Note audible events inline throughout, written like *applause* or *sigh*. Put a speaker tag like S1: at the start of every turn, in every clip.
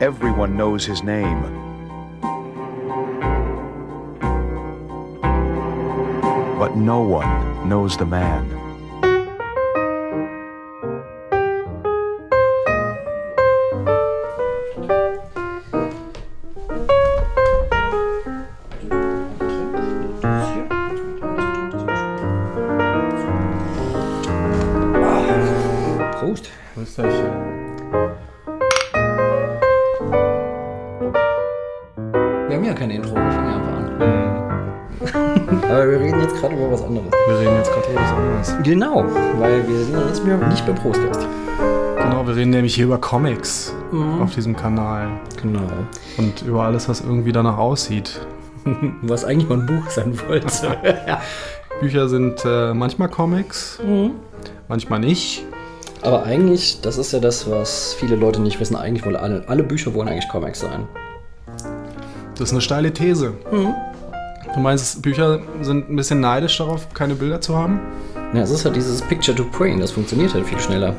S1: Everyone knows his name. But no one knows the man.
S2: Genau, weil wir sind jetzt mehr nicht beim Prostgast.
S3: Genau, wir reden nämlich hier über Comics
S2: Mhm.
S3: auf diesem Kanal.
S2: Genau.
S3: Und über alles, was irgendwie danach aussieht. *laughs*
S2: Was eigentlich mal ein Buch sein wollte. ja.
S3: Bücher sind äh, manchmal Comics,
S2: Mhm.
S3: manchmal nicht.
S2: Aber eigentlich, das ist ja das, was viele Leute nicht wissen. Eigentlich wollen alle, alle Bücher wollen eigentlich Comics sein.
S3: Das ist eine steile These.
S2: Mhm.
S3: Du meinst, Bücher sind ein bisschen neidisch darauf, keine Bilder zu haben?
S2: Ja, es ist halt dieses Picture to Print, das funktioniert halt viel schneller.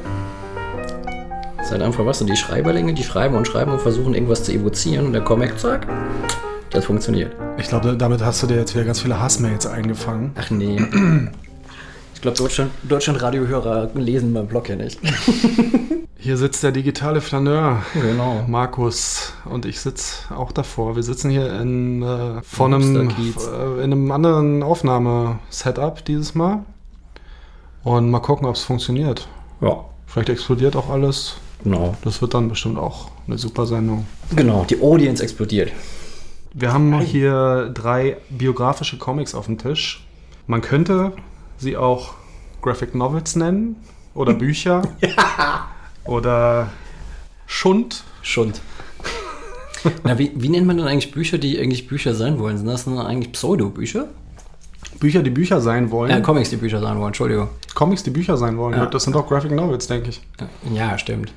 S2: Es ist halt einfach, was, die Schreiberlinge, die schreiben und schreiben und versuchen irgendwas zu evozieren und der Comic, zack, das funktioniert.
S3: Ich glaube, damit hast du dir jetzt wieder ganz viele Hassmails eingefangen.
S2: Ach nee. *clears throat* Ich glaube, Deutschland, Deutschland Radiohörer lesen meinen Blog ja nicht. *laughs* *laughs*
S3: Hier sitzt der digitale Flaneur.
S2: Genau.
S3: Markus und ich sitze auch davor. Wir sitzen hier in, äh, vor einem, äh, in einem anderen Aufnahmesetup dieses Mal. Und mal gucken, ob es funktioniert.
S2: Ja,
S3: Vielleicht explodiert auch alles.
S2: genau.
S3: Das wird dann bestimmt auch eine super Sendung.
S2: Genau, die Audience explodiert.
S3: Wir haben hier drei biografische Comics auf dem Tisch. Man könnte sie auch Graphic Novels nennen oder *laughs* Bücher oder Schund.
S2: Schund. Na, wie, wie nennt man denn eigentlich Bücher, die eigentlich Bücher sein wollen? Sind das denn eigentlich Pseudo-Bücher?
S3: Bücher, die Bücher sein wollen.
S2: Äh, Comics, die Bücher sein wollen, Entschuldigung.
S3: Comics, die Bücher sein wollen.
S2: Ja.
S3: Das sind auch Graphic Novels, denke ich.
S2: Ja, stimmt.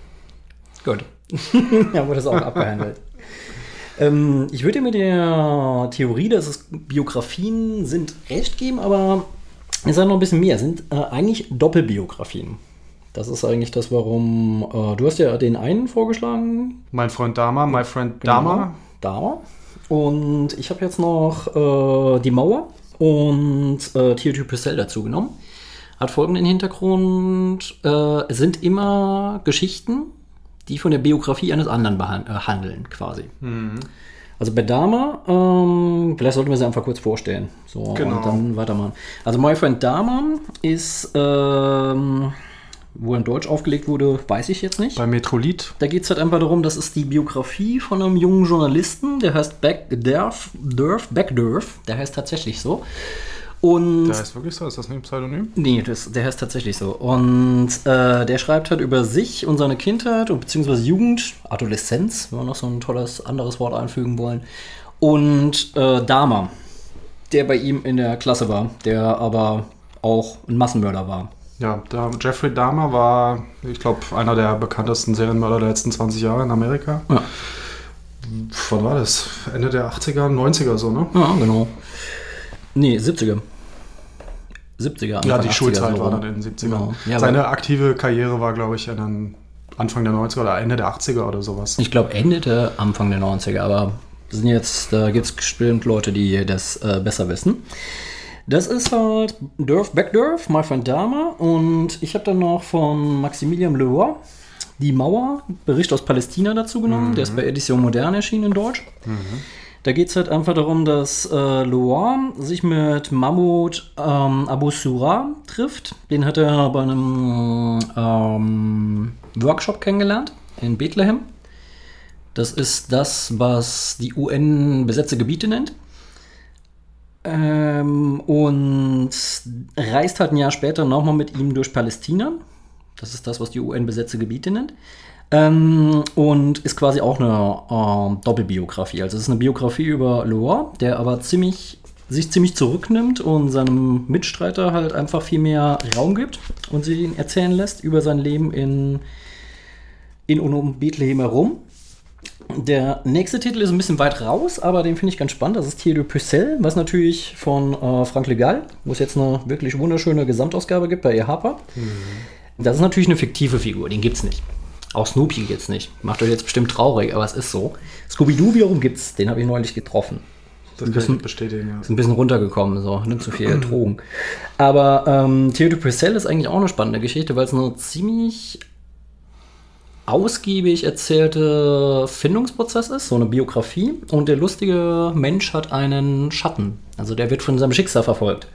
S2: Gut. *laughs* ja, wurde das auch abgehandelt. Ähm, ich würde dir mit der Theorie, dass es Biografien sind, recht geben, aber es ist noch ein bisschen mehr. Es sind äh, eigentlich Doppelbiografien. Das ist eigentlich das, warum. Äh, du hast ja den einen vorgeschlagen.
S3: Mein Freund Dama, my friend Dama.
S2: Dama. Und ich habe jetzt noch äh, die Mauer und äh, Theodore Purcell dazu genommen. Hat folgenden Hintergrund. Äh, es sind immer Geschichten, die von der Biografie eines anderen äh, handeln, quasi. Also bei Dama, ähm, vielleicht sollten wir sie einfach kurz vorstellen. So,
S3: Genau.
S2: und dann weitermachen. Also My Friend Dama ist, ähm, wo er in Deutsch aufgelegt wurde, weiß ich jetzt nicht.
S3: Bei Metrolit.
S2: Da geht es halt einfach darum, das ist die Biografie von einem jungen Journalisten, der heißt Backdurf, Durf, Backdurf, der heißt tatsächlich so. Und
S3: Der heißt wirklich so? Ist das nicht ein Pseudonym?
S2: Nee, das, der heißt tatsächlich so. Und äh, der schreibt halt über sich und seine Kindheit und beziehungsweise Jugend, Adoleszenz, wenn wir noch so ein tolles anderes Wort einfügen wollen. Und äh, Dama, der bei ihm in der Klasse war, der aber auch ein Massenmörder war.
S3: Ja, da, Jeffrey Dahmer war, ich glaube, einer der bekanntesten Serienmörder der letzten 20 Jahre in Amerika.
S2: Ja.
S3: Wann war das? Ende der 80er, 90er so, ne?
S2: Ja, genau. Nee, 70er. 70er.
S3: Ja,
S2: Anfang
S3: die
S2: 80er
S3: Schulzeit
S2: so
S3: war dann in den 70ern.
S2: Genau. Ja,
S3: Seine aktive Karriere war, glaube ich, Anfang der 90er oder Ende der 80er oder sowas.
S2: ich glaube, endete Anfang der 90er, aber sind jetzt, da gibt es bestimmt Leute, die das äh, besser wissen. Das ist halt Durf Backdurf, My Friend Dama. Und ich habe dann noch von Maximilian Leroy die Mauer, Bericht aus Palästina dazu genommen. Der ist bei Edition Moderne erschienen in Deutsch. Da geht es halt einfach darum, dass äh, Loire sich mit Mahmoud ähm, Abu Surah trifft. Den hat er bei einem ähm, Workshop kennengelernt in Bethlehem. Das ist das, was die UN besetzte Gebiete nennt. Ähm, und reist halt ein Jahr später nochmal mit ihm durch Palästina. Das ist das, was die UN besetzte Gebiete nennt. Ähm, und ist quasi auch eine ähm, Doppelbiografie. Also es ist eine Biografie über Loire, der aber ziemlich sich ziemlich zurücknimmt und seinem Mitstreiter halt einfach viel mehr Raum gibt und sie ihn erzählen lässt über sein Leben in, in und um Bethlehem herum. Der nächste Titel ist ein bisschen weit raus, aber den finde ich ganz spannend. Das ist Thier de Pucelle, was natürlich von äh, Frank Legal, wo es jetzt eine wirklich wunderschöne Gesamtausgabe gibt bei EHPA. Das ist natürlich eine fiktive Figur, den gibt es nicht. Auch Snoopy gibt's nicht. Macht euch jetzt bestimmt traurig, aber es ist so. Scooby-Doo wiederum gibt's. Den habe ich neulich getroffen.
S3: Das
S2: Ein
S3: kann ich
S2: bisschen-
S3: bestätigen. Ja.
S2: Ist ein bisschen runtergekommen, so, nimmt zu viel Drogen. Aber ähm, Theodore Purcell ist eigentlich auch eine spannende Geschichte, weil es eine ziemlich ausgiebig erzählte Findungsprozess ist, so eine Biografie. Und der lustige Mensch hat einen Schatten. Also der wird von seinem Schicksal verfolgt.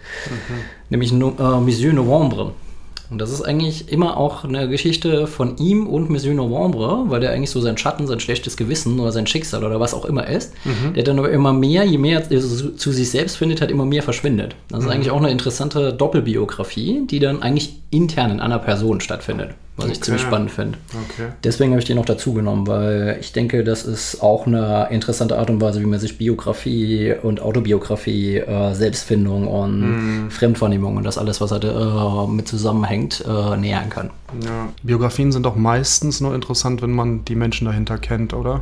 S2: Nämlich no, äh, Monsieur Novembre. Und das ist eigentlich immer auch eine Geschichte von ihm und Monsieur Novembre, weil der eigentlich so sein Schatten, sein schlechtes Gewissen oder sein Schicksal oder was auch immer ist, der dann aber immer mehr, je mehr er zu sich selbst findet, hat immer mehr verschwindet. Das ist eigentlich auch eine interessante Doppelbiografie, die dann eigentlich intern in einer Person stattfindet, was ich
S3: Okay.
S2: ziemlich spannend finde.
S3: Okay.
S2: Deswegen habe ich die noch dazu genommen, weil ich denke, das ist auch eine interessante Art und Weise, wie man sich Biografie und Autobiografie, äh, Selbstfindung und Fremdwahrnehmung und das alles, was halt äh, mit zusammenhängt, äh, nähern kann.
S3: Ja. Biografien sind doch meistens nur interessant, wenn man die Menschen dahinter kennt, oder?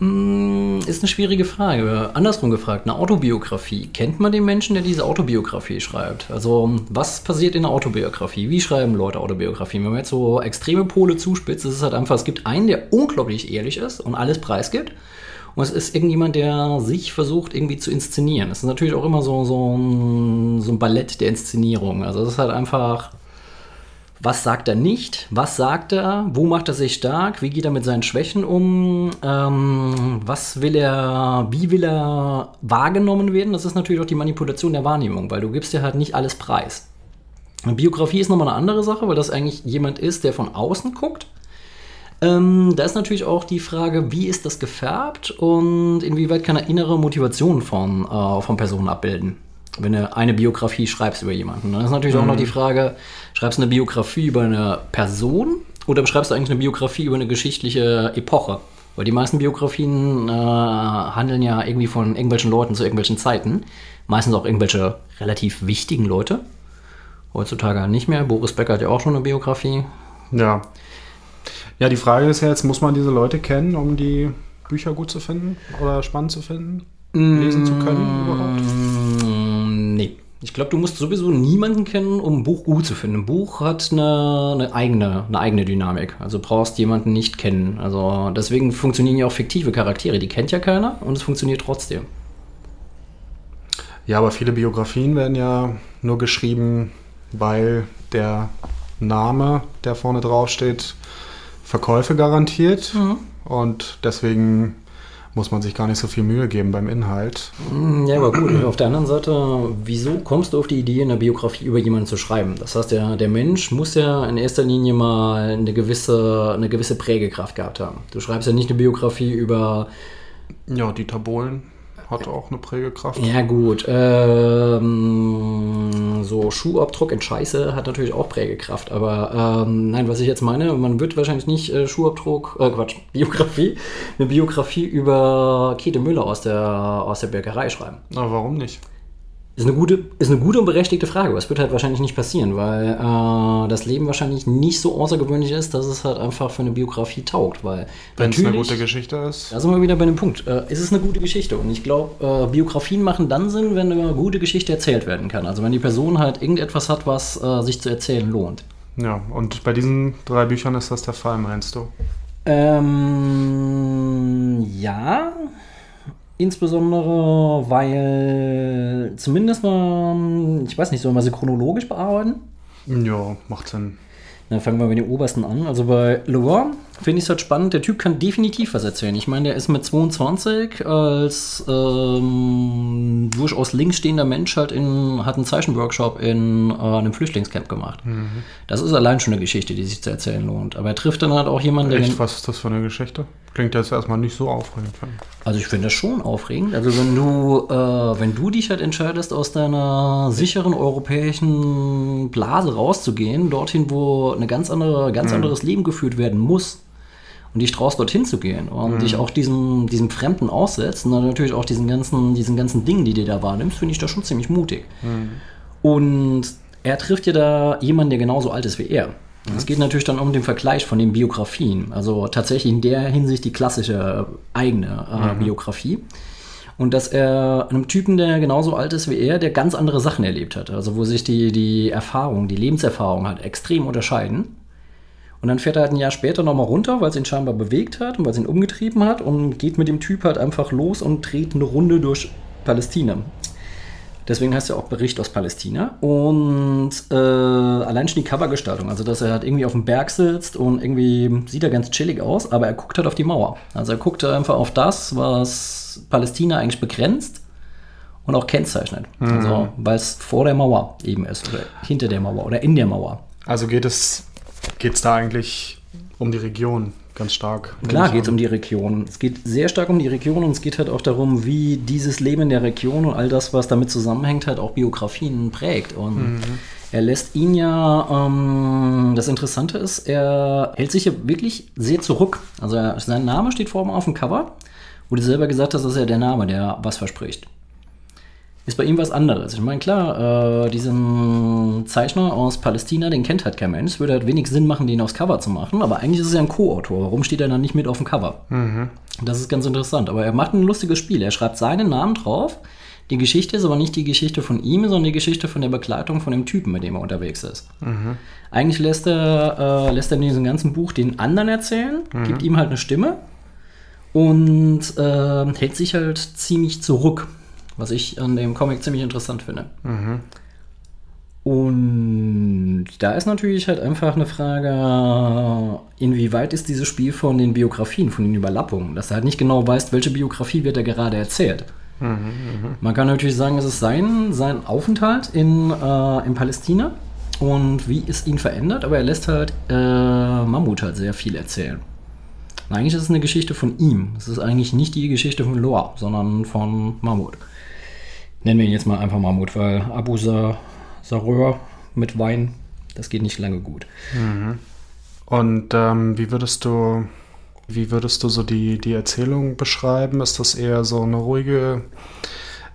S2: Mm, Ist eine schwierige Frage. Andersrum gefragt, eine Autobiografie. Kennt man den Menschen, der diese Autobiografie schreibt? Also, was passiert in einer Autobiografie? Wie schreiben Leute Autobiografien? Wenn man jetzt so extreme Pole zuspitzt, ist es halt einfach, es gibt einen, der unglaublich ehrlich ist und alles preisgibt. Und es ist irgendjemand, der sich versucht, irgendwie zu inszenieren. Es ist natürlich auch immer so, so, ein, so ein Ballett der Inszenierung. Also, es ist halt einfach was sagt er nicht? Was sagt er? Wo macht er sich stark? Wie geht er mit seinen Schwächen um? Ähm, was will er, wie will er wahrgenommen werden? Das ist natürlich auch die Manipulation der Wahrnehmung, weil du gibst dir halt nicht alles preis. Eine Biografie ist nochmal eine andere Sache, weil das eigentlich jemand ist, der von außen guckt. Ähm, da ist natürlich auch die Frage, wie ist das gefärbt und inwieweit kann er innere Motivation von, äh, von Personen abbilden, wenn du eine Biografie schreibst über jemanden. Dann ist natürlich auch noch die Frage, schreibst du eine Biografie über eine Person oder beschreibst du eigentlich eine Biografie über eine geschichtliche Epoche? Weil die meisten Biografien äh, handeln ja irgendwie von irgendwelchen Leuten zu irgendwelchen Zeiten. Meistens auch irgendwelche relativ wichtigen Leute. Heutzutage nicht mehr. Boris Becker hat ja auch schon eine Biografie.
S3: Ja. Ja, die Frage ist ja jetzt, muss man diese Leute kennen, um die Bücher gut zu finden oder spannend zu finden? Lesen zu können überhaupt?
S2: Ich glaube, du musst sowieso niemanden kennen, um ein Buch gut zu finden. Ein Buch hat eine, eine, eigene, eine eigene Dynamik. Also brauchst jemanden nicht kennen. Also deswegen funktionieren ja auch fiktive Charaktere. Die kennt ja keiner und es funktioniert trotzdem.
S3: Ja, aber viele Biografien werden ja nur geschrieben, weil der Name, der vorne drauf steht, Verkäufe garantiert. Und deswegen muss man sich gar nicht so viel Mühe geben beim Inhalt.
S2: Mm, Ja, aber gut. Auf der anderen Seite, wieso kommst du auf die Idee, eine Biografie über jemanden zu schreiben? Das heißt, der, der Mensch muss ja in erster Linie mal eine gewisse, eine gewisse Prägekraft gehabt haben. Du schreibst ja nicht eine Biografie über
S3: Ja, Dieter Bohlen hat auch eine Prägekraft.
S2: Ja, gut. Ähm, so Schuhabdruck in Scheiße hat natürlich auch Prägekraft. Aber ähm, nein, was ich jetzt meine, man wird wahrscheinlich nicht äh, Schuhabdruck, äh, Quatsch, *laughs* Biografie, eine Biografie über Käthe Müller aus der, aus der Bäckerei schreiben.
S3: Aber warum nicht?
S2: Ist eine gute, ist eine gute und berechtigte Frage, aber es wird halt wahrscheinlich nicht passieren, weil äh, das Leben wahrscheinlich nicht so außergewöhnlich ist, dass es halt einfach für eine Biografie taugt. Weil
S3: Wenn es eine gute Geschichte ist.
S2: da sind wir wieder bei dem Punkt. Äh, ist es eine gute Geschichte? Und ich glaube, äh, Biografien machen dann Sinn, wenn eine gute Geschichte erzählt werden kann. Also wenn die Person halt irgendetwas hat, was äh, sich zu erzählen lohnt.
S3: Ja, und bei diesen drei Büchern ist das der Fall, meinst du?
S2: Ähm, ja. Insbesondere, weil zumindest mal, ich weiß nicht, sollen wir sie chronologisch bearbeiten?
S3: Ja, macht Sinn.
S2: Dann fangen wir mit den obersten an. Also bei Laurent finde ich es halt spannend. Der Typ kann definitiv was erzählen. Ich meine, der ist mit 22 als ähm, durchaus links stehender Mensch halt in, hat einen Zeichenworkshop in äh, einem Flüchtlingscamp gemacht. Das ist allein schon eine Geschichte, die sich zu erzählen lohnt. Aber er trifft dann halt auch jemanden, der.
S3: Echt, was ist das für eine Geschichte? Klingt jetzt erstmal nicht so aufregend.
S2: Also ich finde das schon aufregend. Also wenn du, äh, wenn du dich halt entscheidest, aus deiner sicheren europäischen Blase rauszugehen, dorthin, wo eine ganz andere, ganz anderes Leben geführt werden muss, und dich traust, dorthin zu gehen und dich auch diesem, diesem Fremden aussetzt und dann natürlich auch diesen ganzen, diesen ganzen Dingen, die dir da wahrnimmst, finde ich das schon ziemlich mutig. Und er trifft ja da jemanden, der genauso alt ist wie er. Es geht natürlich dann um den Vergleich von den Biografien. Also tatsächlich in der Hinsicht die klassische äh, eigene äh, Biografie. Und dass er einem Typen, der genauso alt ist wie er, der ganz andere Sachen erlebt hat. Also wo sich die, die Erfahrung, die Lebenserfahrung halt extrem unterscheiden. Und dann fährt er halt ein Jahr später nochmal runter, weil es ihn scheinbar bewegt hat und weil es ihn umgetrieben hat und geht mit dem Typ halt einfach los und dreht eine Runde durch Palästina. Deswegen heißt er auch Bericht aus Palästina. Und äh, allein schon die Covergestaltung, also dass er halt irgendwie auf dem Berg sitzt und irgendwie sieht er ganz chillig aus, aber er guckt halt auf die Mauer. Also er guckt einfach auf das, was Palästina eigentlich begrenzt und auch kennzeichnet. Mhm. Also weil es vor der Mauer eben ist oder hinter der Mauer oder in der Mauer.
S3: Also geht es geht's da eigentlich um die Region ganz stark.
S2: Klar geht es um die Region. Es geht sehr stark um die Region und es geht halt auch darum, wie dieses Leben in der Region und all das, was damit zusammenhängt, halt auch Biografien prägt. Und mhm. er lässt ihn ja, ähm, das Interessante ist, er hält sich ja wirklich sehr zurück. Also er, sein Name steht vor ihm auf dem Cover, wo du selber gesagt hast, das ist ja der Name, der was verspricht ist bei ihm was anderes. Ich meine, klar, äh, diesen Zeichner aus Palästina, den kennt halt kein Mensch. Es würde halt wenig Sinn machen, den aufs Cover zu machen, aber eigentlich ist es ja ein Co-Autor. Warum steht er dann nicht mit auf dem Cover? Mhm. Das ist ganz interessant. Aber er macht ein lustiges Spiel. Er schreibt seinen Namen drauf. Die Geschichte ist aber nicht die Geschichte von ihm, sondern die Geschichte von der Begleitung von dem Typen, mit dem er unterwegs ist. Mhm. Eigentlich lässt er, äh, lässt er in diesem ganzen Buch den anderen erzählen, mhm. gibt ihm halt eine Stimme und äh, hält sich halt ziemlich zurück was ich an dem Comic ziemlich interessant finde. Mhm. Und da ist natürlich halt einfach eine Frage, inwieweit ist dieses Spiel von den Biografien, von den Überlappungen, dass du halt nicht genau weißt, welche Biografie wird er gerade erzählt. Mhm, mh. Man kann natürlich sagen, es ist sein, sein Aufenthalt in, äh, in Palästina und wie es ihn verändert, aber er lässt halt äh, Mammut halt sehr viel erzählen. Und eigentlich ist es eine Geschichte von ihm. Es ist eigentlich nicht die Geschichte von Loa, sondern von Mammut. Nennen wir ihn jetzt mal einfach Mammut, weil Abu Sareur mit Wein, das geht nicht lange gut.
S3: Mhm. Und ähm, wie würdest du, wie würdest du so die, die Erzählung beschreiben? Ist das eher so eine ruhige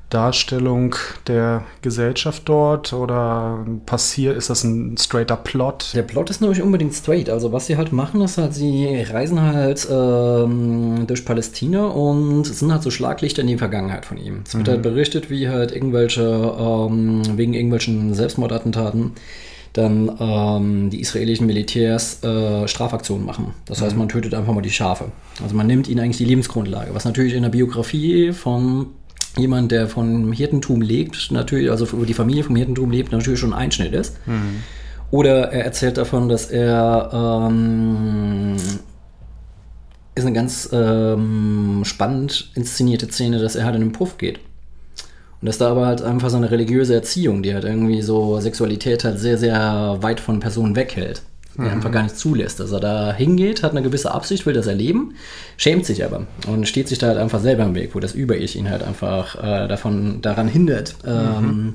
S3: Darstellung der Gesellschaft dort oder passiert, ist das ein straighter Plot?
S2: Der Plot ist nicht unbedingt straight. Also was sie halt machen, ist halt, sie reisen halt ähm, durch Palästina und sind halt so Schlaglichter in die Vergangenheit von ihm. Es wird mhm. halt berichtet, wie halt irgendwelche, ähm, wegen irgendwelchen Selbstmordattentaten dann ähm, die israelischen Militärs äh, Strafaktionen machen. Das heißt, mhm. man tötet einfach mal die Schafe. Also man nimmt ihnen eigentlich die Lebensgrundlage, was natürlich in der Biografie von jemand, der von Hirtentum lebt, natürlich, also die Familie vom Hirtentum lebt, natürlich schon ein Einschnitt ist. Mhm. Oder er erzählt davon, dass er ähm, ist eine ganz ähm, spannend inszenierte Szene, dass er halt in den Puff geht. Und dass da aber halt einfach so eine religiöse Erziehung, die halt irgendwie so Sexualität halt sehr, sehr weit von Personen weghält mhm. der einfach gar nicht zulässt. Dass er da hingeht, hat eine gewisse Absicht, will das erleben, schämt sich aber und steht sich da halt einfach selber im Weg, wo das Über-Ich ihn halt einfach äh, davon, daran hindert. Ähm, mhm.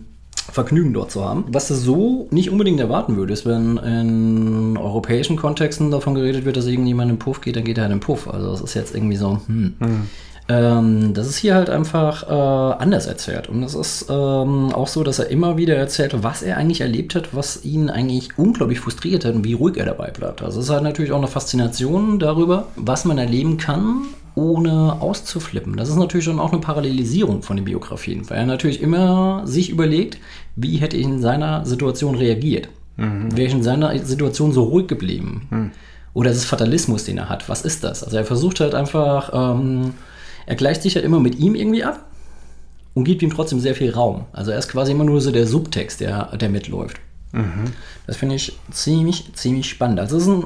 S2: Vergnügen dort zu haben. Was du so nicht unbedingt erwarten würdest, wenn in europäischen Kontexten davon geredet wird, dass irgendjemand in den Puff geht, dann geht er halt in den Puff. Also das ist jetzt irgendwie so, hm. Mhm. Ähm, das ist hier halt einfach äh, anders erzählt. Und es ist ähm, auch so, dass er immer wieder erzählt, was er eigentlich erlebt hat, was ihn eigentlich unglaublich frustriert hat und wie ruhig er dabei bleibt. Also es ist halt natürlich auch eine Faszination darüber, was man erleben kann, ohne auszuflippen. Das ist natürlich dann auch eine Parallelisierung von den Biografien, weil er natürlich immer sich überlegt, wie hätte ich in seiner Situation reagiert. Mhm. Wäre ich in seiner Situation so ruhig geblieben? Mhm. Oder ist es Fatalismus, den er hat? Was ist das? Also er versucht halt einfach... Ähm, er gleicht sich halt immer mit ihm irgendwie ab und gibt ihm trotzdem sehr viel Raum. Also er ist quasi immer nur so der Subtext, der, der mitläuft. Mhm. Das finde ich ziemlich, ziemlich spannend. Also es ist ein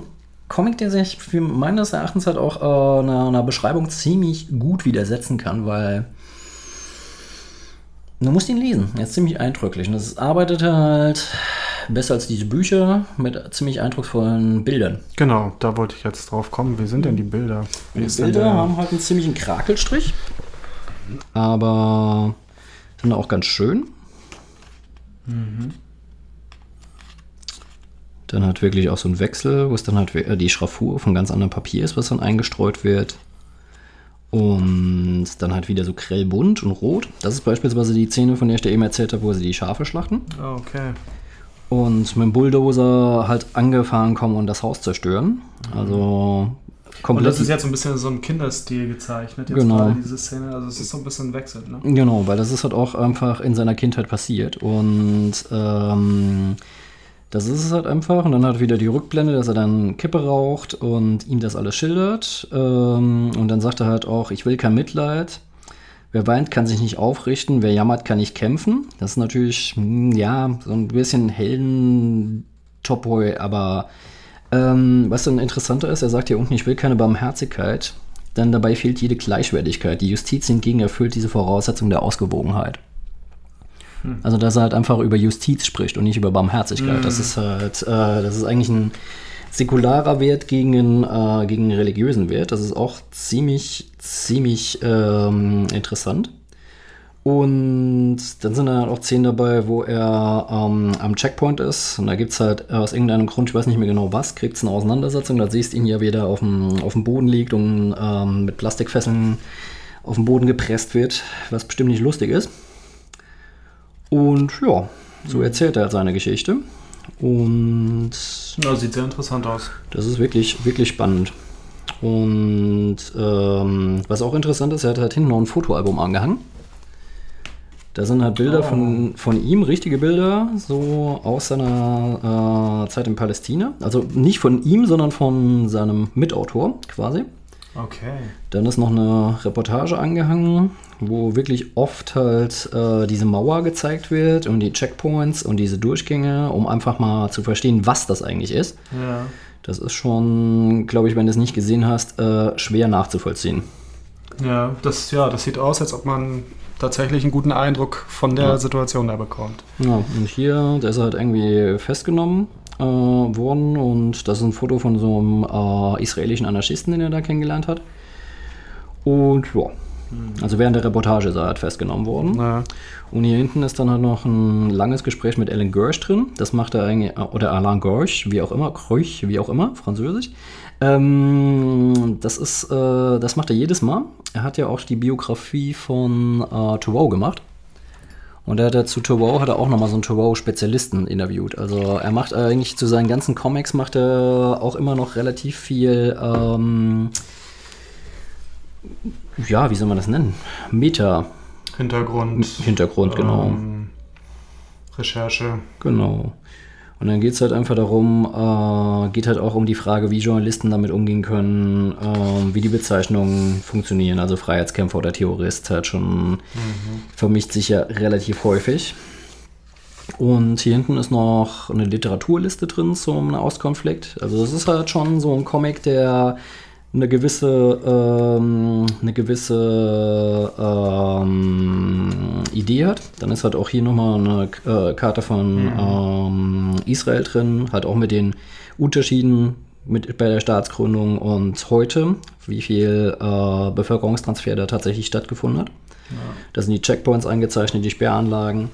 S2: Comic, der sich für meines Erachtens halt auch äh, einer, einer Beschreibung ziemlich gut widersetzen kann, weil du musst ihn lesen. Er ist ziemlich eindrücklich. Und das arbeitet halt besser als diese Bücher mit ziemlich eindrucksvollen Bildern.
S3: Genau, da wollte ich jetzt drauf kommen. Wie sind denn die Bilder?
S2: Wie die Bilder haben halt einen ziemlichen Krakelstrich, aber sind auch ganz schön. Mhm. Dann hat wirklich auch so ein Wechsel, wo es dann halt die Schraffur von ganz anderem Papier ist, was dann eingestreut wird. Und dann halt wieder so grellbunt und rot. Das ist beispielsweise die Szene, von der ich dir eben erzählt habe, wo sie die Schafe schlachten.
S3: Okay
S2: und mit dem Bulldozer halt angefahren kommen und das Haus zerstören. Also
S3: komplett. Und das ist jetzt so ein bisschen so im Kinderstil gezeichnet, jetzt
S2: genau.
S3: diese Szene. Also es ist so ein bisschen wechselt, ne?
S2: Genau, weil das ist halt auch einfach in seiner Kindheit passiert. Und ähm, Das ist es halt einfach. Und dann hat er wieder die Rückblende, dass er dann Kippe raucht und ihm das alles schildert. Ähm, und dann sagt er halt auch, ich will kein Mitleid. Wer weint, kann sich nicht aufrichten. Wer jammert, kann nicht kämpfen. Das ist natürlich, hm, ja, so ein bisschen helden Topoi, aber ähm, was dann interessanter ist, er sagt hier unten, ich will keine Barmherzigkeit, denn dabei fehlt jede Gleichwertigkeit. Die Justiz hingegen erfüllt diese Voraussetzung der Ausgewogenheit. Hm. Also, dass er halt einfach über Justiz spricht und nicht über Barmherzigkeit. Hm. Das ist halt, äh, das ist eigentlich ein säkularer Wert gegen, äh, gegen religiösen Wert. Das ist auch ziemlich, ziemlich ähm, interessant. Und dann sind da halt auch Szenen dabei, wo er ähm, am Checkpoint ist. Und da gibt es halt aus irgendeinem Grund, ich weiß nicht mehr genau was, kriegt es eine Auseinandersetzung. Da siehst du ihn ja, wie er auf dem, auf dem Boden liegt und ähm, mit Plastikfesseln auf den Boden gepresst wird, was bestimmt nicht lustig ist. Und ja, so erzählt er halt seine Geschichte. Und.
S3: Ja, sieht sehr interessant aus.
S2: Das ist wirklich, wirklich spannend. Und ähm, was auch interessant ist, er hat halt hinten noch ein Fotoalbum angehangen. Da sind halt Bilder oh. von, von ihm, richtige Bilder, so aus seiner äh, Zeit in Palästina. Also nicht von ihm, sondern von seinem Mitautor quasi.
S3: Okay.
S2: Dann ist noch eine Reportage angehangen, wo wirklich oft halt äh, diese Mauer gezeigt wird und die Checkpoints und diese Durchgänge, um einfach mal zu verstehen, was das eigentlich ist.
S3: Ja.
S2: Das ist schon, glaube ich, wenn du es nicht gesehen hast, äh, schwer nachzuvollziehen.
S3: Ja das, ja, das sieht aus, als ob man tatsächlich einen guten Eindruck von der ja. Situation da bekommt.
S2: Ja, und hier, der ist halt irgendwie festgenommen äh, worden und das ist ein Foto von so einem äh, israelischen Anarchisten, den er da kennengelernt hat. Und ja, hm. also während der Reportage ist er halt festgenommen worden.
S3: Ja.
S2: Und hier hinten ist dann halt noch ein langes Gespräch mit Alan Gersh drin. Das macht er eigentlich, oder Alain Gersh, wie auch immer, Kreuch, wie auch immer, französisch. Ähm, das ist, äh, das macht er jedes Mal. Er hat ja auch die Biografie von äh, Thoreau gemacht. Und er hat zu Thoreau hat er auch nochmal so einen Thoreau-Spezialisten interviewt. Also er macht eigentlich zu seinen ganzen Comics macht er auch immer noch relativ viel, ähm, ja, wie soll man das nennen? Meta.
S3: Hintergrund.
S2: Hintergrund, genau.
S3: Ähm, Recherche.
S2: Genau. Und dann geht es halt einfach darum, äh, geht halt auch um die Frage, wie Journalisten damit umgehen können, äh, wie die Bezeichnungen funktionieren. Also Freiheitskämpfer oder Terrorist halt schon mhm. vermischt sich ja relativ häufig. Und hier hinten ist noch eine Literaturliste drin zum Nahostkonflikt. Also es ist halt schon so ein Comic, der eine gewisse, ähm, eine gewisse ähm, Idee hat. Dann ist halt auch hier nochmal eine äh, Karte von mhm. ähm, Israel drin, halt auch mit den Unterschieden mit, bei der Staatsgründung und heute, wie viel äh, Bevölkerungstransfer da tatsächlich stattgefunden hat. Ja. Da sind die Checkpoints eingezeichnet, die Sperranlagen.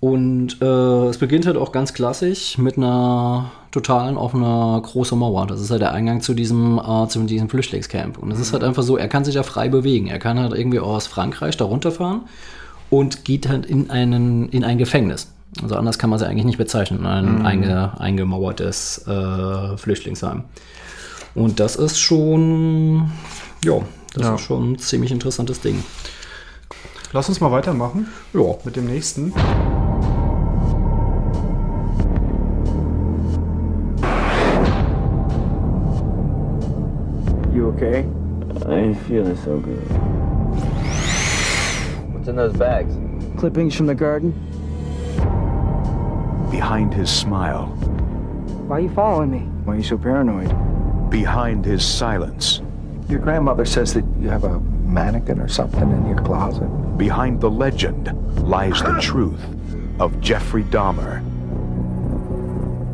S2: Und äh, es beginnt halt auch ganz klassisch mit einer totalen offener großen Mauer. Das ist halt der Eingang zu diesem, äh, zu diesem Flüchtlingscamp. Und es ist halt einfach so, er kann sich ja frei bewegen. Er kann halt irgendwie aus Frankreich da runterfahren und geht halt in, einen, in ein Gefängnis. Also anders kann man es ja eigentlich nicht bezeichnen, ein mhm. einge, eingemauertes äh, Flüchtlingsheim. Und das ist schon, ja, das ja. ist schon ein ziemlich interessantes Ding.
S3: Lass uns mal weitermachen.
S2: Ja.
S3: Mit dem nächsten.
S4: Okay? I ain't feeling so good. What's in those bags? Clippings from the garden.
S1: Behind his smile.
S4: Why are you following me? Why are you so paranoid?
S1: Behind his silence.
S4: Your grandmother says that you have a mannequin or something in your closet.
S1: Behind the legend lies the truth of Jeffrey Dahmer.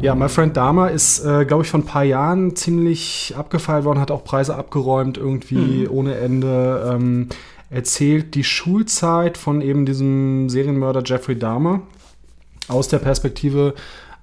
S3: Ja, My Friend Dahmer ist, äh, glaube ich, vor ein paar Jahren ziemlich abgefeilt worden, hat auch Preise abgeräumt, irgendwie mhm. ohne Ende. Ähm, erzählt die Schulzeit von eben diesem Serienmörder Jeffrey Dahmer aus der Perspektive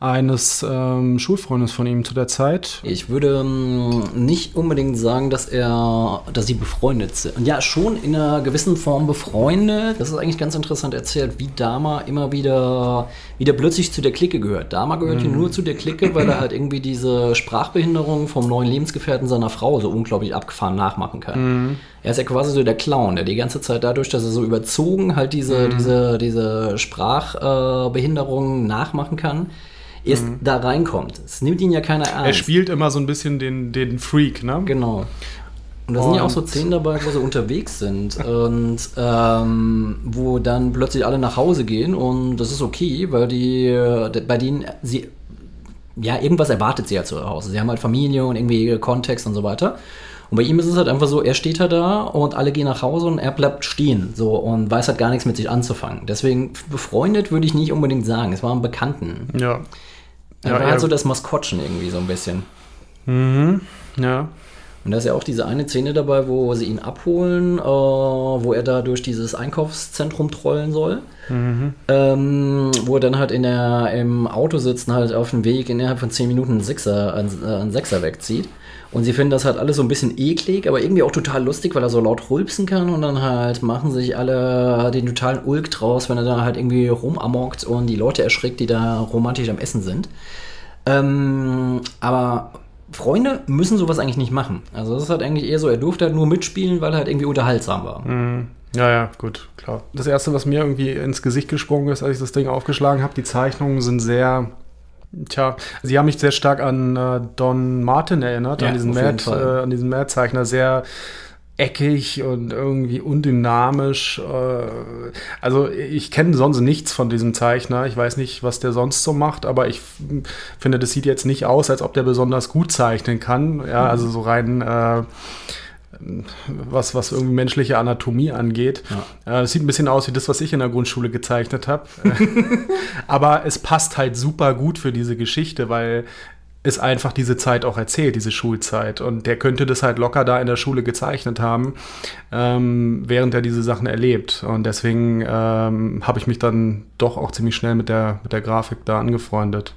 S3: eines ähm, Schulfreundes von ihm zu der Zeit.
S2: Ich würde ähm, nicht unbedingt sagen, dass er, dass sie befreundet sind. Und ja, schon in einer gewissen Form befreundet. Das ist eigentlich ganz interessant erzählt, wie Dama immer wieder, wieder plötzlich zu der Clique gehört. Dama gehört mhm. hier nur zu der Clique, weil er halt irgendwie diese Sprachbehinderung vom neuen Lebensgefährten seiner Frau so unglaublich abgefahren nachmachen kann. Mhm. Er ist ja quasi so der Clown, der die ganze Zeit dadurch, dass er so überzogen halt diese, mhm. diese, diese Sprachbehinderung äh, nachmachen kann erst da reinkommt. Es nimmt ihn ja keiner ernst.
S3: Er spielt immer so ein bisschen den, den Freak, ne?
S2: Genau. Und da sind ja auch so Szenen dabei, wo sie unterwegs sind *laughs* und ähm, wo dann plötzlich alle nach Hause gehen und das ist okay, weil die äh, bei denen sie ja irgendwas erwartet sie ja zu Hause. Sie haben halt Familie und irgendwie Kontext und so weiter. Und bei ihm ist es halt einfach so, er steht halt da und alle gehen nach Hause und er bleibt stehen so und weiß halt gar nichts mit sich anzufangen. Deswegen befreundet würde ich nicht unbedingt sagen. Es waren Bekannten.
S3: Ja.
S2: Er
S3: Ja,
S2: war
S3: er-
S2: halt so das Maskottchen irgendwie so ein bisschen.
S3: Ja.
S2: Und da ist ja auch diese eine Szene dabei, wo sie ihn abholen, äh, wo er da durch dieses Einkaufszentrum trollen soll. Ähm, wo er dann halt in der, im Auto sitzt und halt auf dem Weg innerhalb von 10 Minuten einen Sechser, einen, äh, einen Sechser wegzieht. Und sie finden das halt alles so ein bisschen eklig, aber irgendwie auch total lustig, weil er so laut rülpsen kann und dann halt machen sich alle den totalen Ulk draus, wenn er da halt irgendwie rumamockt und die Leute erschrickt, die da romantisch am Essen sind. Ähm, aber Freunde müssen sowas eigentlich nicht machen. Also das ist halt eigentlich eher so, er durfte halt nur mitspielen, weil er halt irgendwie unterhaltsam war.
S3: Ja, ja, gut, klar. Das erste, was mir irgendwie ins Gesicht gesprungen ist, als ich das Ding aufgeschlagen habe, die Zeichnungen sind sehr. Tja, sie haben mich sehr stark an äh, Don Martin erinnert,
S2: Ja,
S3: an diesen Mad, äh, an diesen Mad-Zeichner, sehr eckig und irgendwie undynamisch. Äh, also ich kenne sonst nichts von diesem Zeichner. Ich weiß nicht, was der sonst so macht, aber ich finde, das sieht jetzt nicht aus, als ob der besonders gut zeichnen kann. Ja, also so rein äh, was, was irgendwie menschliche Anatomie angeht. Äh, Es sieht ein bisschen aus wie das, was ich in der Grundschule gezeichnet habe. *laughs* Aber es passt halt super gut für diese Geschichte, weil es einfach diese Zeit auch erzählt, diese Schulzeit. Und der könnte das halt locker da in der Schule gezeichnet haben, ähm, während er diese Sachen erlebt. Und deswegen ähm, habe ich mich dann doch auch ziemlich schnell mit der, mit der Grafik da angefreundet.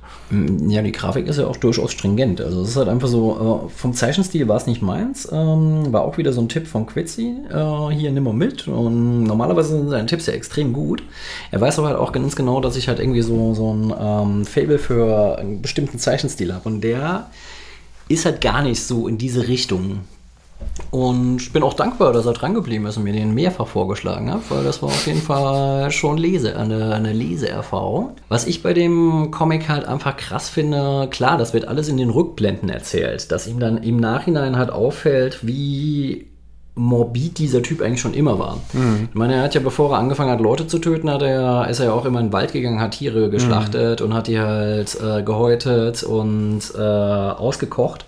S2: Ja, die Grafik ist ja auch durchaus stringent. Also es ist halt einfach so, äh, vom Zeichenstil war es nicht meins. Ähm, war auch wieder so ein Tipp von Quitzy. Äh, hier nimm mal mit. Und normalerweise sind seine Tipps ja extrem gut. Er weiß aber halt auch ganz genau, dass ich halt irgendwie so, so ein ähm, Fable für einen bestimmten Zeichenstil habe. Der ist halt gar nicht so in diese Richtung. Und ich bin auch dankbar, dass er dran geblieben ist und mir den mehrfach vorgeschlagen hat, weil das war auf jeden Fall schon Lese, eine, eine Leseerfahrung. Was ich bei dem Comic halt einfach krass finde, klar, das wird alles in den Rückblenden erzählt, dass ihm dann im Nachhinein halt auffällt, wie morbid dieser Typ eigentlich schon immer war. Ich meine, er hat ja, bevor er angefangen hat, Leute zu töten, hat er, ist er ja auch immer in den Wald gegangen, hat Tiere geschlachtet und hat die halt äh, gehäutet und äh, ausgekocht,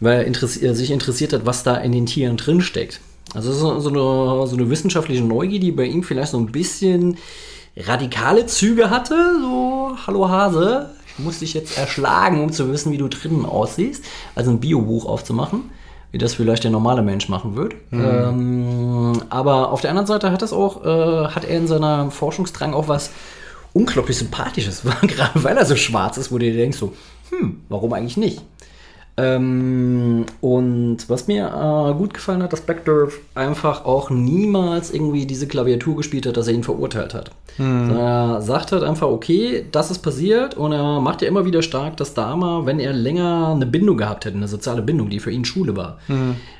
S2: weil er interessi er sich interessiert hat, was da in den Tieren drin steckt. Also so, so, eine, so eine wissenschaftliche Neugier, die bei ihm vielleicht so ein bisschen radikale Züge hatte, so, hallo Hase, ich muss dich jetzt erschlagen, um zu wissen, wie du drinnen aussiehst, also ein Biobuch aufzumachen wie das vielleicht der normale Mensch machen wird. Ähm, aber auf der anderen Seite hat das auch, äh, hat er in seiner Forschungsdrang auch was unglaublich Sympathisches, gerade *laughs* weil er so schwarz ist, wo du dir denkst so, hm, warum eigentlich nicht? Ähm, und was mir äh, gut gefallen hat, dass Backdorf einfach auch niemals irgendwie diese Klaviatur gespielt hat, dass er ihn verurteilt hat. Sondern er sagt halt einfach, okay, das ist passiert und er macht ja immer wieder stark, dass Dama, wenn er länger eine Bindung gehabt hätte, eine soziale Bindung, die für ihn Schule war,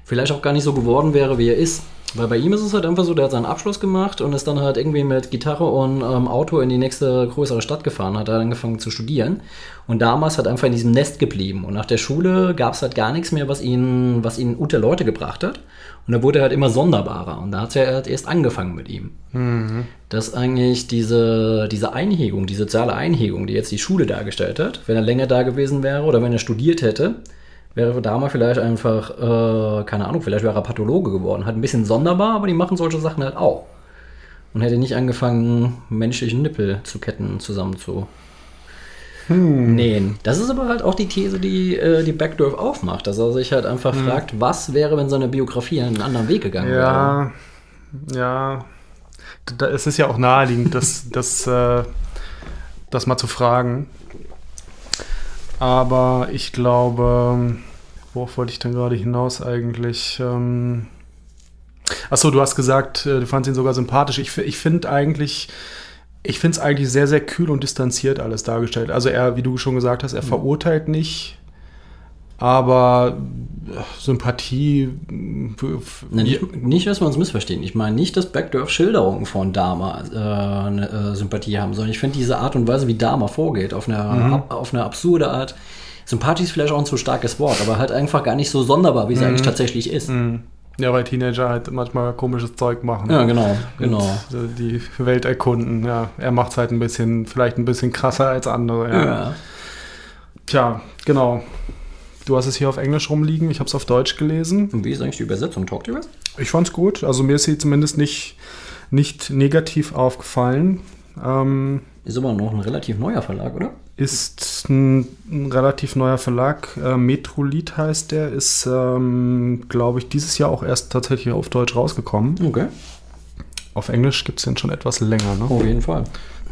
S2: vielleicht auch gar nicht so geworden wäre, wie er ist. Weil bei ihm ist es halt einfach so, der hat seinen Abschluss gemacht und ist dann halt irgendwie mit Gitarre und ähm, Auto in die nächste größere Stadt gefahren, hat dann angefangen zu studieren und damals hat einfach in diesem Nest geblieben. Und nach der Schule gab es halt gar nichts mehr, was ihn, was ihn unter Leute gebracht hat. Und da wurde er halt immer sonderbarer. Und da hat er halt erst angefangen mit ihm. Dass eigentlich diese, diese Einhegung, die soziale Einhegung, die jetzt die Schule dargestellt hat, wenn er länger da gewesen wäre oder wenn er studiert hätte, wäre Dama vielleicht einfach, äh, keine Ahnung, vielleicht wäre er Pathologe geworden. Halt ein bisschen sonderbar, aber die machen solche Sachen halt auch. Und hätte nicht angefangen, menschlichen Nippel zu Ketten zusammen zu nähen. Das ist aber halt auch die These, die äh, die Backdorf aufmacht, dass er sich halt einfach fragt, was wäre, wenn seine Biografie einen anderen Weg gegangen wäre.
S3: Ja, ja. Da, es ist ja auch naheliegend, das, *laughs* das, äh, das mal zu fragen. Aber ich glaube, worauf wollte ich denn gerade hinaus eigentlich? Ähm, Achso, du hast gesagt, äh, du fandst ihn sogar sympathisch. Ich, ich finde eigentlich, ich finde es eigentlich sehr, sehr kühl und distanziert alles dargestellt. Also er, wie du schon gesagt hast, er verurteilt nicht aber äh, Sympathie. äh, f-
S2: Ne, nicht, dass wir uns missverstehen. Ich meine nicht, dass Backdorf Schilderungen von Dama äh, eine äh, Sympathie haben, sondern ich finde diese Art und Weise, wie Dama vorgeht, auf eine, ab, auf eine absurde Art. Sympathie ist vielleicht auch ein zu starkes Wort, aber halt einfach gar nicht so sonderbar, wie sie eigentlich tatsächlich ist.
S3: Ja, weil Teenager halt manchmal komisches Zeug machen.
S2: Ja, genau, genau.
S3: Die Welt erkunden. Ja, er macht es halt ein bisschen, vielleicht ein bisschen krasser als andere. Ja.
S2: Ja.
S3: Tja, genau. Du hast es hier auf Englisch rumliegen, ich habe es auf Deutsch gelesen.
S2: Und wie ist eigentlich die Übersetzung? Talkt ihr was?
S3: Ich fand's gut. Also mir ist sie zumindest nicht, nicht negativ aufgefallen. Ähm,
S2: Ist aber noch ein relativ neuer Verlag, oder?
S3: ist ein, ein relativ neuer Verlag. Äh, Metrolit heißt der. Ist, ähm, glaube ich, dieses Jahr auch erst tatsächlich auf Deutsch rausgekommen.
S2: Okay.
S3: Auf Englisch gibt es den schon etwas länger. Ne?
S2: Auf jeden Fall.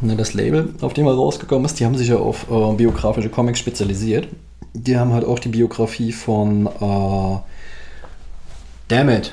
S2: Das Label, auf dem er rausgekommen ist, die haben sich ja auf äh, biografische Comics spezialisiert. Die haben halt auch die Biografie von äh, Dammit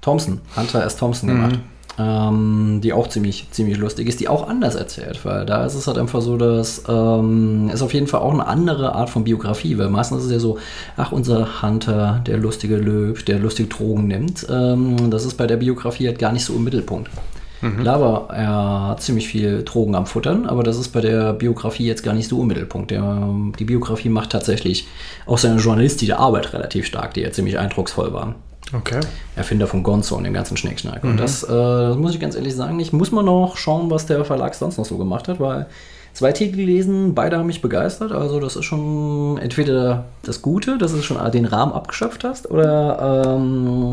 S2: Thompson, Hunter S. Thompson gemacht. Ähm, die auch ziemlich, ziemlich lustig ist, die auch anders erzählt, weil da ist es halt einfach so, dass ähm, ist auf jeden Fall auch eine andere Art von Biografie, weil meistens ist es ja so, ach, unser Hunter, der lustige Löw, der lustige Drogen nimmt, ähm, das ist bei der Biografie halt gar nicht so im Mittelpunkt. Klar war er ziemlich viel Drogen am Futtern, aber das ist bei der Biografie jetzt gar nicht so im Mittelpunkt. Der, die Biografie macht tatsächlich auch seine journalistische Arbeit relativ stark, die ja ziemlich eindrucksvoll war.
S3: Okay.
S2: Erfinder von Gonzo und dem ganzen Schnickschnack. Und das, äh, das muss ich ganz ehrlich sagen, ich muss mal noch schauen, was der Verlag sonst noch so gemacht hat, weil zwei Titel gelesen, beide haben mich begeistert. Also das ist schon entweder das Gute, dass du schon den Rahmen abgeschöpft hast, oder ähm,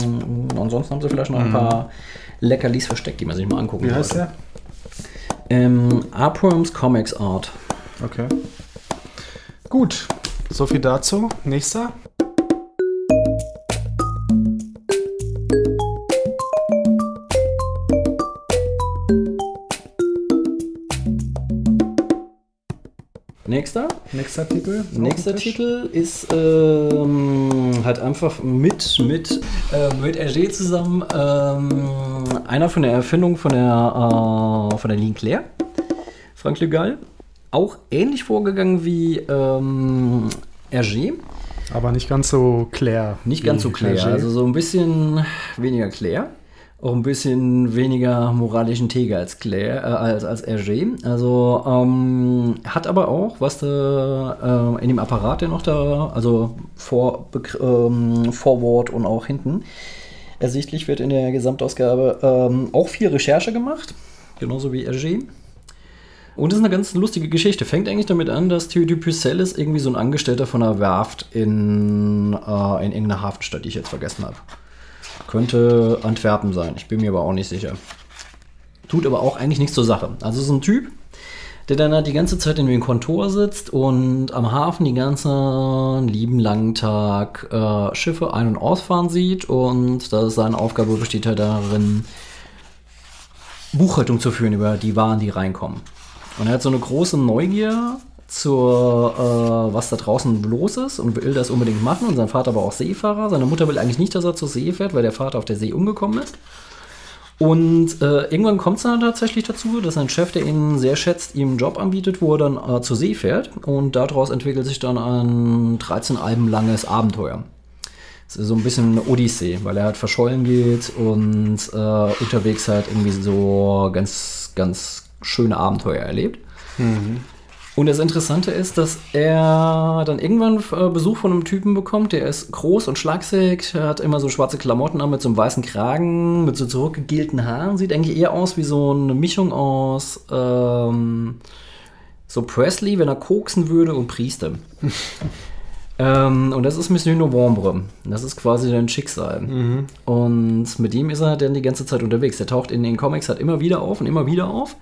S2: ansonsten haben sie vielleicht noch ein paar Leckerlis versteckt, die man sich mal angucken
S3: Wie heißt
S2: sollte.
S3: der?
S2: Ähm, Abrams Comics Art.
S3: Okay. Gut. So viel dazu. Nächster.
S2: Nächster.
S3: Nächster Titel.
S2: Nächster. Titel ist ähm, halt einfach mit mit äh, mit RG zusammen ähm, einer von der Erfindung von der äh, von der Linclair, Frank Le Gall, auch ähnlich vorgegangen wie ähm, RG,
S3: Aber nicht ganz so Claire.
S2: nicht ganz so
S3: Clerget.
S2: also so ein bisschen weniger Claire. Auch ein bisschen weniger moralischen Teger als Claire, äh, als, als Hergé. Also ähm, hat aber auch, was da äh, in dem Apparat, der noch da, also vor, ähm, Vorwort und auch hinten ersichtlich wird in der Gesamtausgabe, ähm, auch viel Recherche gemacht, genauso wie Hergé. Und das ist eine ganz lustige Geschichte. Fängt eigentlich damit an, dass Theodore Pucelle ist irgendwie so ein Angestellter von einer Werft in, äh, in irgendeiner Hafenstadt, die ich jetzt vergessen habe. Könnte Antwerpen sein, ich bin mir aber auch nicht sicher. Tut aber auch eigentlich nichts zur Sache. Also ist ein Typ, der dann halt die ganze Zeit in dem Kontor sitzt und am Hafen den ganzen lieben langen Tag äh, Schiffe ein- und ausfahren sieht und da ist seine Aufgabe besteht halt darin, Buchhaltung zu führen über die Waren, die reinkommen. Und er hat so eine große Neugier zur, äh, was da draußen los ist und will das unbedingt machen. Und sein Vater war auch Seefahrer. Seine Mutter will eigentlich nicht, dass er zur See fährt, weil der Vater auf der See umgekommen ist. Und äh, irgendwann kommt es dann tatsächlich dazu, dass sein Chef, der ihn sehr schätzt, ihm einen Job anbietet, wo er dann äh, zur See fährt. Und daraus entwickelt sich dann ein 13 Alben langes Abenteuer. Es ist so ein bisschen eine Odyssee, weil er halt verschollen geht und äh, unterwegs halt irgendwie so ganz, ganz schöne Abenteuer erlebt. Und das Interessante ist, dass er dann irgendwann äh, Besuch von einem Typen bekommt, der ist groß und schlagsig, hat immer so schwarze Klamotten an mit so einem weißen Kragen, mit so zurückgegelten Haaren, sieht eigentlich eher aus wie so eine Mischung aus ähm, so Presley, wenn er koksen würde und Priester. *laughs* ähm, und das ist Monsieur Novembre. Das ist quasi sein Schicksal. Und mit dem ist er dann die ganze Zeit unterwegs. Der taucht in den Comics halt immer wieder auf und immer wieder auf,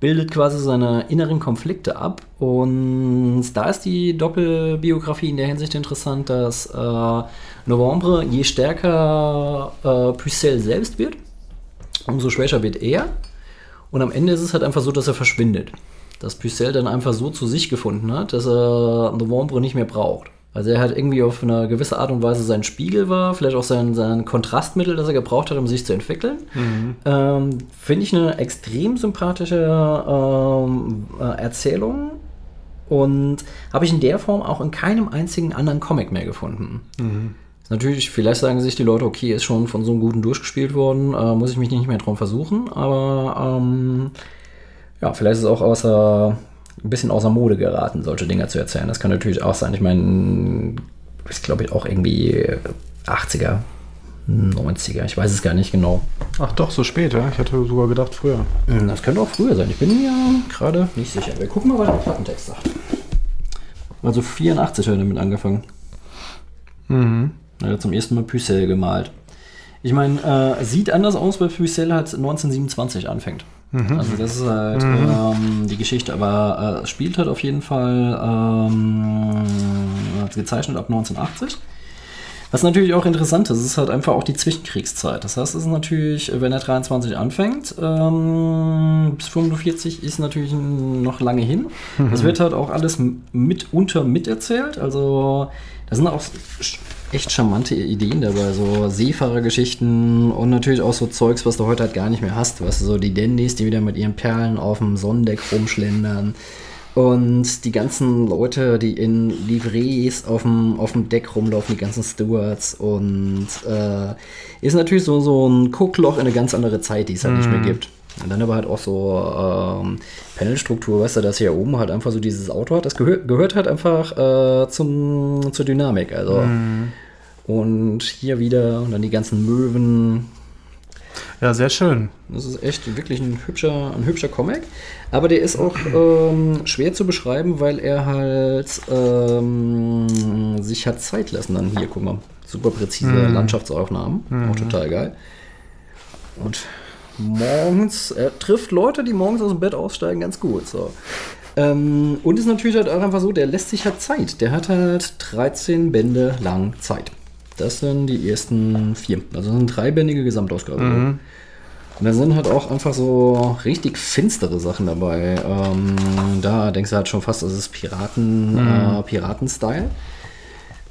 S2: bildet quasi seine inneren Konflikte ab. Und da ist die Doppelbiografie in der Hinsicht interessant, dass äh, Novembre je stärker äh, Pucelle selbst wird, umso schwächer wird er. Und am Ende ist es halt einfach so, dass er verschwindet. Dass Pucelle dann einfach so zu sich gefunden hat, dass er Novembre nicht mehr braucht. Also er hat irgendwie auf eine gewisse Art und Weise sein Spiegel war, vielleicht auch sein, sein Kontrastmittel, das er gebraucht hat, um sich zu entwickeln. Ähm, Finde ich eine extrem sympathische ähm, äh, Erzählung. Und habe ich in der Form auch in keinem einzigen anderen Comic mehr gefunden. Ist Natürlich, vielleicht sagen sich die Leute, okay, ist schon von so einem guten durchgespielt worden, äh, muss ich mich nicht mehr drum versuchen, aber ähm, ja, vielleicht ist es auch außer, ein bisschen außer Mode geraten, solche Dinge zu erzählen. Das kann natürlich auch sein. Ich meine, ist glaube ich auch irgendwie 80er, 90er, ich weiß es gar nicht genau.
S3: Ach doch, so spät, ja? Ich hatte sogar gedacht früher.
S2: Hm, Das könnte auch früher sein. Ich bin mir gerade nicht sicher. Wir gucken mal, was der Plattentext sagt. Also 84 hat er damit angefangen.
S3: Mhm.
S2: Er hat zum ersten Mal Pucelle gemalt. Ich meine, äh, sieht anders aus, weil Pucelle halt 1927 anfängt. Also das ist halt ähm, die Geschichte, aber äh, es spielt halt auf jeden Fall ähm, gezeichnet ab 1980. Was natürlich auch interessant ist, ist halt einfach auch die Zwischenkriegszeit. Das heißt, es ist natürlich, wenn er 23 anfängt, ähm, bis 45 ist natürlich noch lange hin. Das wird halt auch alles mitunter miterzählt. Also da sind auch echt charmante Ideen dabei, so Seefahrergeschichten und natürlich auch so Zeugs, was du heute halt gar nicht mehr hast. Weißt du, so die Dandys, die wieder mit ihren Perlen auf dem Sonnendeck rumschlendern. Und die ganzen Leute, die in Livrees auf dem, auf dem Deck rumlaufen, die ganzen Stewards. Und äh, ist natürlich so, so ein Guckloch in eine ganz andere Zeit, die es halt nicht mehr gibt. Und dann aber halt auch so ähm, Panelstruktur, weißt du, dass hier oben halt einfach so dieses Auto hat. Das gehör, gehört halt einfach äh, zum, zur Dynamik. Also. Und hier wieder und dann die ganzen Möwen,
S3: Ja, sehr schön.
S2: das ist echt wirklich ein hübscher, ein hübscher Comic. Aber der ist auch ähm, schwer zu beschreiben, weil er halt ähm, sich hat Zeit lassen. Dann hier, guck mal, super präzise Landschaftsaufnahmen. Auch total geil. Und morgens, er trifft Leute, die morgens aus dem Bett aussteigen, ganz gut. So. Ähm, und ist natürlich halt auch einfach so, der lässt sich halt Zeit. Der hat halt 13 Bände lang Zeit. Das sind die ersten vier. Also das sind dreibändige Gesamtausgabe. Und da sind halt auch einfach so richtig finstere Sachen dabei. Ähm, da denkst du halt schon fast, das ist Piraten, äh, Piraten-Style.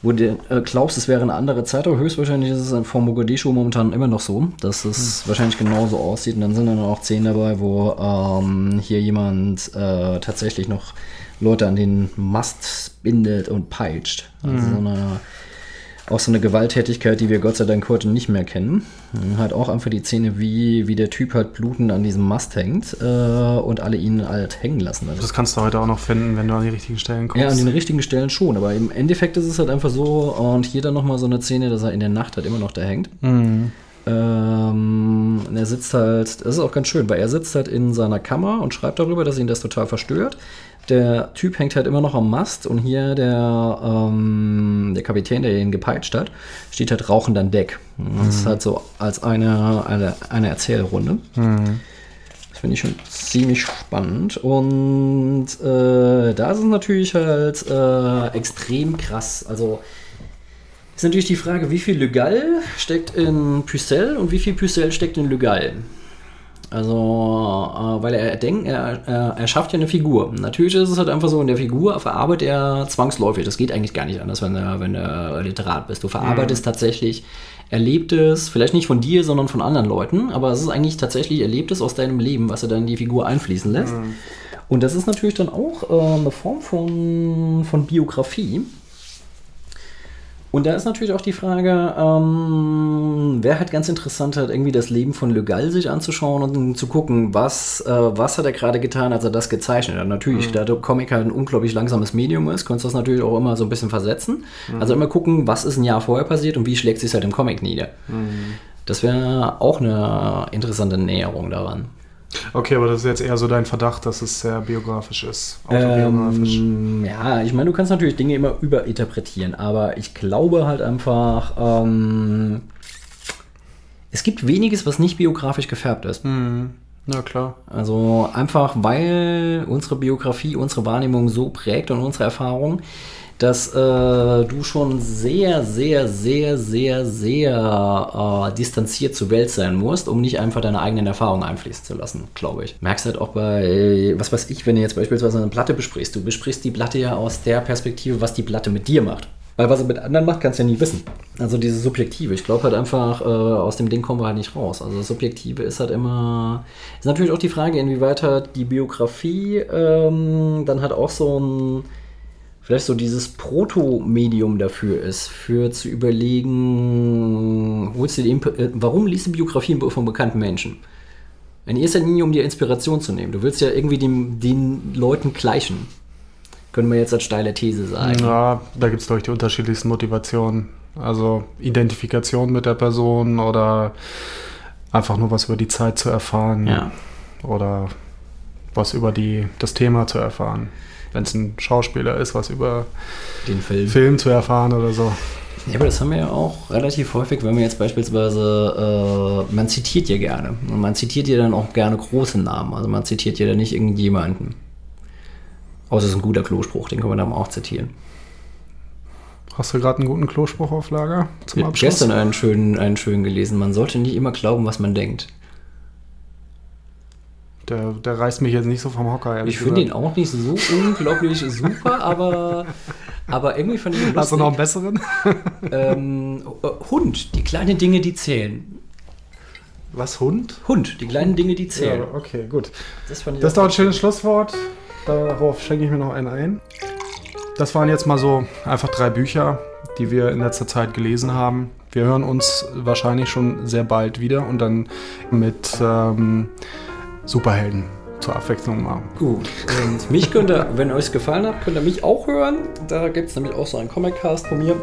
S2: Wo du äh, glaubst, es wäre eine andere Zeit, aber höchstwahrscheinlich ist es vor Mogadischu momentan immer noch so, dass es wahrscheinlich genauso aussieht. Und dann sind dann auch Szenen dabei, wo ähm, hier jemand äh, tatsächlich noch Leute an den Mast bindet und peitscht. Also so eine auch so eine Gewalttätigkeit, die wir Gott sei Dank heute nicht mehr kennen. Halt auch einfach die Szene, wie, wie der Typ halt blutend an diesem Mast hängt äh, und alle ihn halt hängen lassen. Also
S3: Das kannst du heute auch noch finden, wenn du an die richtigen Stellen kommst.
S2: ja, an den richtigen Stellen schon, aber im Endeffekt ist es halt einfach so, und hier dann nochmal so eine Szene, dass er in der Nacht halt immer noch da hängt. Ähm, und er sitzt halt, das ist auch ganz schön, weil er sitzt halt in seiner Kammer und schreibt darüber, dass ihn das total verstört. Der Typ hängt halt immer noch am Mast und hier der, ähm, der Kapitän, der ihn gepeitscht hat, steht halt rauchend an Deck. Das ist halt so als eine, eine, eine Erzählrunde. Das finde ich schon ziemlich spannend. Und äh, da ist es natürlich halt äh, extrem krass. Also ist natürlich die Frage, wie viel Legal steckt in Pucelle und wie viel Pucelle steckt in Legal. Also, äh, weil er denkt, er, er, er schafft ja eine Figur. Natürlich ist es halt einfach so, in der Figur verarbeitet er zwangsläufig. Das geht eigentlich gar nicht anders, wenn du, wenn du Literat bist. Du verarbeitest tatsächlich Erlebtes, vielleicht nicht von dir, sondern von anderen Leuten, aber es ist eigentlich tatsächlich Erlebtes aus deinem Leben, was er dann in die Figur einfließen lässt. Und das ist natürlich dann auch äh, eine Form von, von Biografie. Und da ist natürlich auch die Frage, ähm, wäre halt ganz interessant, halt irgendwie das Leben von Le Gall sich anzuschauen und zu gucken, was, äh, was hat er gerade getan, als er das gezeichnet hat. Natürlich, da der Comic halt ein unglaublich langsames Medium ist, kannst du das natürlich auch immer so ein bisschen versetzen. Also immer gucken, was ist ein Jahr vorher passiert und wie schlägt sich halt im Comic nieder. Das wäre auch eine interessante Näherung daran.
S3: Okay, aber das ist jetzt eher so dein Verdacht, dass es sehr biografisch ist. Autobiografisch.
S2: Ähm, ja, ich meine, du kannst natürlich Dinge immer überinterpretieren, aber ich glaube halt einfach, ähm, es gibt weniges, was nicht biografisch gefärbt ist.
S3: Na klar.
S2: Also einfach, weil unsere Biografie, unsere Wahrnehmung so prägt und unsere Erfahrung, dass äh, du schon sehr, sehr, sehr, sehr, sehr äh, distanziert zur Welt sein musst, um nicht einfach deine eigenen Erfahrungen einfließen zu lassen, glaube ich. Merkst halt auch bei, was weiß ich, wenn du jetzt beispielsweise eine Platte besprichst, du besprichst die Platte ja aus der Perspektive, was die Platte mit dir macht. Weil was er mit anderen macht, kannst du ja nie wissen. Also dieses Subjektive. Ich glaube halt einfach, äh, aus dem Ding kommen wir halt nicht raus. Also das Subjektive ist halt immer. Ist natürlich auch die Frage, inwieweit halt die Biografie ähm, dann halt auch so ein. Vielleicht so dieses Proto-Medium dafür ist, für zu überlegen, holst du die, Imp- äh, warum liest du Biografien von bekannten Menschen? In erster Linie, um dir Inspiration zu nehmen. Du willst ja irgendwie dem, den Leuten gleichen. Können wir jetzt als steile These sagen.
S3: Ja, da gibt es, glaube ich, die unterschiedlichsten Motivationen. Also Identifikation mit der Person oder einfach nur was über die Zeit zu erfahren.
S2: Ja.
S3: Oder was über die, das Thema zu erfahren. Wenn es ein Schauspieler ist, was über
S2: Den Film.
S3: Film zu erfahren oder so.
S2: Ja, aber das haben wir ja auch relativ häufig, wenn man jetzt beispielsweise, äh, man zitiert ja gerne. Und man zitiert ja dann auch gerne große Namen. Also man zitiert ja dann nicht irgendjemanden. Außer es ist ein guter Klospruch, den können wir dann auch zitieren.
S3: Hast du gerade einen guten Klospruch auf Lager zum
S2: Ich habe
S3: Abschluss?
S2: gestern einen schönen, einen schönen gelesen. Man sollte nicht immer glauben, was man denkt.
S3: Der, der reißt mich jetzt nicht so vom Hocker. ehrlich
S2: Ich finde ihn auch nicht so unglaublich *laughs* super, aber, aber irgendwie fand ich ihn
S3: Hast du
S2: lustig.
S3: noch einen besseren?
S2: ähm, äh, Hund, die kleinen Dinge, die zählen.
S3: Was, Hund?
S2: Hund, die kleinen Dinge, die zählen.
S3: Ja, okay, gut.
S2: Das
S3: Das ist doch ein schönes Schlusswort. Darauf schenke ich mir noch einen ein. Das waren jetzt mal so einfach drei Bücher, die wir in letzter Zeit gelesen haben. Wir hören uns wahrscheinlich schon sehr bald wieder und dann mit ähm, Superhelden zur Abwechslung mal.
S2: Gut. Und mich könnt ihr, wenn euch es gefallen hat, könnt ihr mich auch hören. Da gibt es nämlich auch so einen Comic-Cast von mir.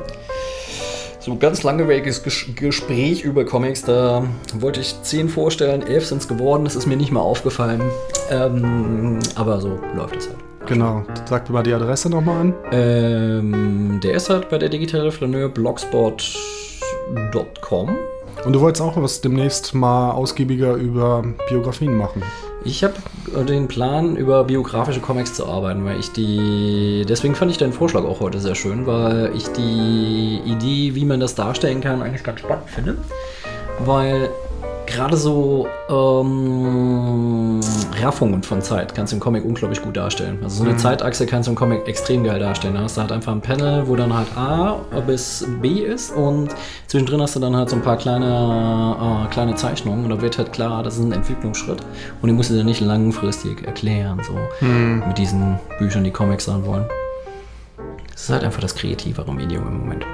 S2: So ein ganz langweiliges Ges Gespräch über Comics. Da wollte ich zehn vorstellen, elf sind es geworden. Das ist mir nicht mal aufgefallen. Ähm, aber so läuft es halt.
S3: Genau. Sagt mir mal die Adresse nochmal an.
S2: Ähm, der ist halt bei der digitale Flaneur blogspot.com.
S3: Und du wolltest auch was demnächst mal ausgiebiger über Biografien machen.
S2: Ich habe den Plan, über biografische Comics zu arbeiten, weil ich die. Deswegen fand ich deinen Vorschlag auch heute sehr schön, weil ich die Idee, wie man das darstellen kann, eigentlich ganz spannend finde. Weil gerade so ähm, Raffungen von Zeit kannst du im Comic unglaublich gut darstellen. Also so eine Zeitachse kannst du im Comic extrem geil darstellen. Da hast du halt einfach ein Panel, wo dann halt A bis B ist und zwischendrin hast du dann halt so ein paar kleine, äh, kleine Zeichnungen und da wird halt klar, das ist ein Entwicklungsschritt und den musst du dann nicht langfristig erklären, so mit diesen Büchern, die Comics sein wollen. Es ist halt einfach das kreativere Medium im Moment.